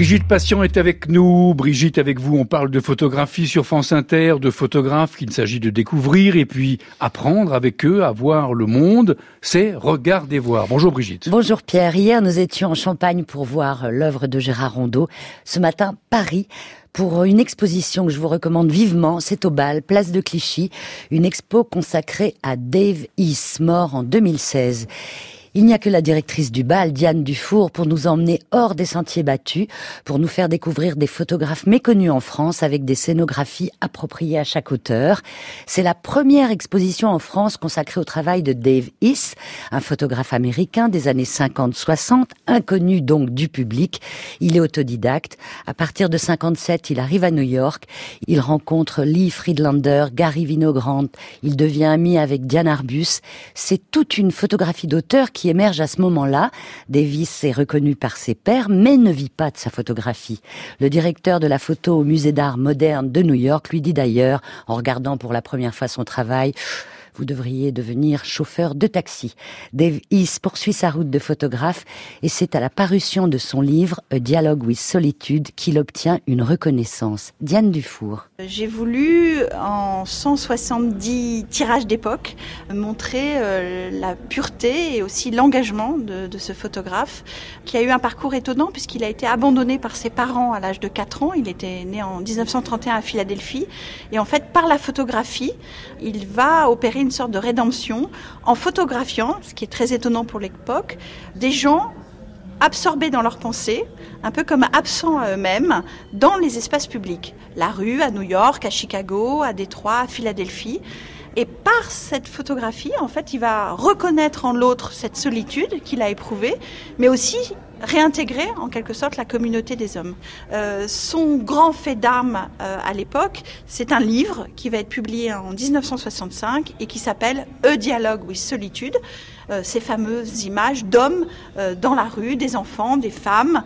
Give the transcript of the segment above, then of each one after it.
Brigitte Patient est avec nous. Brigitte, avec vous, on parle de photographie sur France Inter, de photographes qu'il s'agit de découvrir et puis apprendre avec eux à voir le monde. C'est regarder voir. Bonjour Brigitte. Bonjour Pierre. Hier, nous étions en Champagne pour voir l'œuvre de Gérard Rondeau. Ce matin, Paris pour une exposition que je vous recommande vivement. C'est au bal, place de Clichy, une expo consacrée à Dave East, mort en 2016. Il n'y a que la directrice du bal, Diane Dufour, pour nous emmener hors des sentiers battus, pour nous faire découvrir des photographes méconnus en France avec des scénographies appropriées à chaque auteur. C'est la première exposition en France consacrée au travail de Dave Hiss, un photographe américain des années 50-60, inconnu donc du public. Il est autodidacte. À partir de 57, il arrive à New York. Il rencontre Lee Friedlander, Gary Vinogrand. Il devient ami avec Diane Arbus. C'est toute une photographie d'auteur qui émerge à ce moment-là. Davis est reconnu par ses pairs, mais ne vit pas de sa photographie. Le directeur de la photo au musée d'art moderne de New York lui dit d'ailleurs, en regardant pour la première fois son travail, vous devriez devenir chauffeur de taxi. Dave East poursuit sa route de photographe et c'est à la parution de son livre A Dialogue with Solitude qu'il obtient une reconnaissance. Diane Dufour. J'ai voulu, en 170 tirages d'époque, montrer euh, la pureté et aussi l'engagement de, de, ce photographe, qui a eu un parcours étonnant puisqu'il a été abandonné par ses parents à l'âge de 4 ans. Il était né en 1931 à Philadelphie. Et en fait, par la photographie, il va opérer une sorte de rédemption en photographiant, ce qui est très étonnant pour l'époque, des gens absorbés dans leurs pensées, un peu comme absents à eux-mêmes, dans les espaces publics. La rue, à New York, à Chicago, à Détroit, à Philadelphie. Et par cette photographie, en fait, il va reconnaître en l'autre cette solitude qu'il a éprouvée, mais aussi réintégrer en quelque sorte la communauté des hommes. Euh, son grand fait d'armes euh, à l'époque, c'est un livre qui va être publié en 1965 et qui s'appelle E dialogue with solitude. Euh, ces fameuses images d'hommes dans la rue, des enfants, des femmes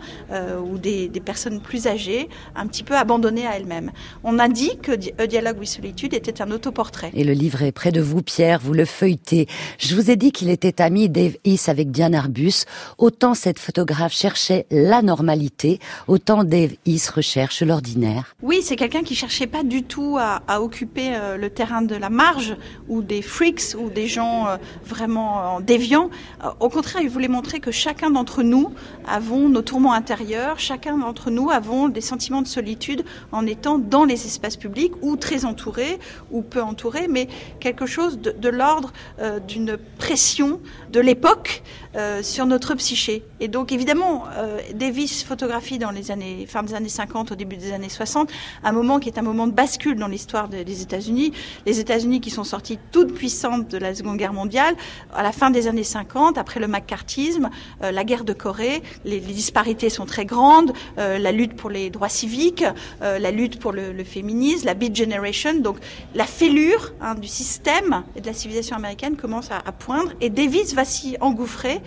ou des, personnes plus âgées, un petit peu abandonnées à elles-mêmes. On a dit que A Dialogue with Solitude était un autoportrait. Et le livre est près de vous, Pierre, vous le feuilletez. Je vous ai dit qu'il était ami Dave East avec Diane Arbus. Autant cette photographe cherchait la normalité, autant Dave East recherche l'ordinaire. Oui, c'est quelqu'un qui cherchait pas du tout à, occuper le terrain de la marge ou des freaks ou des gens vraiment en déviant. Euh, au contraire, il voulait montrer que chacun d'entre nous avons nos tourments intérieurs, chacun d'entre nous avons des sentiments de solitude en étant dans les espaces publics ou très entourés ou peu entourés, mais quelque chose de, l'ordre euh, d'une pression de l'époque euh, sur notre psyché. Et donc évidemment, euh, Davis photographie dans les années fin des années 50 au début des années 60 un moment qui est un moment de bascule dans l'histoire de, des États-Unis. Les États-Unis qui sont sortis toutes puissantes de la Seconde Guerre mondiale à la fin des années 50, après le macartisme, euh, la guerre de Corée, les, les, disparités sont très grandes, euh, la lutte pour les droits civiques, euh, la lutte pour le, le, féminisme, la Beat Generation, donc la fêlure hein, du système et de la civilisation américaine commence à, à poindre, et Davis va s'y engouffrer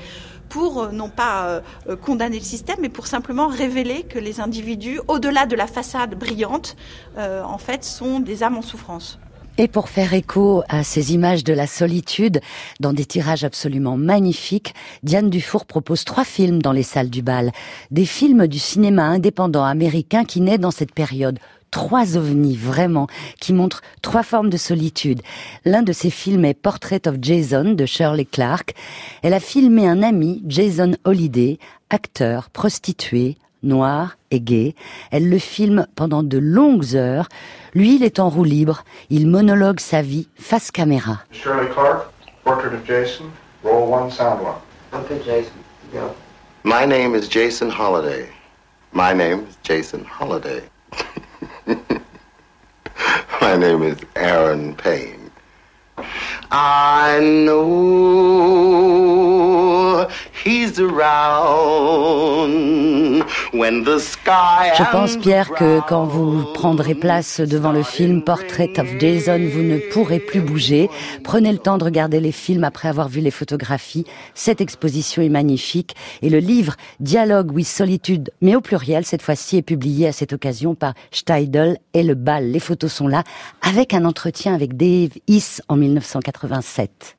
pour euh, non pas euh, condamner le système, mais pour simplement révéler que les individus, au-delà de la façade brillante, euh, en fait, sont des âmes en souffrance. Et pour faire écho à ces images de la solitude, dans des tirages absolument magnifiques, Diane Dufour propose trois films dans les salles du bal. Des films du cinéma indépendant américain qui naît dans cette période trois ovnis vraiment qui montrent trois formes de solitude. L'un de ces films est Portrait of Jason de Shirley Clark. Elle a filmé un ami, Jason Holiday, acteur, prostitué, noir et gay. Elle le filme pendant de longues heures. Lui, il est en roue libre. Il monologue sa vie face caméra. Shirley Clark, Portrait of Jason, roll one, sound one. Okay, Jason, go. My name is Jason Holiday. My name is Jason Holiday. My name is Aaron Payne. I know Je pense, Pierre, que quand vous prendrez place devant le film Portrait of Jason, vous ne pourrez plus bouger. Prenez le temps de regarder les films après avoir vu les photographies. Cette exposition est magnifique. Et le livre Dialogue with Solitude, mais au pluriel cette fois-ci, est publié à cette occasion par Steidel et Le Bal. Les photos sont là, avec un entretien avec Dave Hiss en 1987.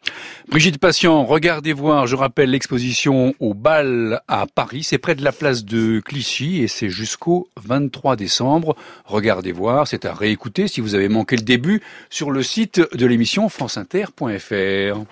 Brigitte Patient, regardez voir, je rappelle l'exposition au bal à Paris. C'est près de la place de Clichy et c'est jusqu'au 23 décembre. Regardez voir, c'est à réécouter si vous avez manqué le début sur le site de l'émission franceinter.fr.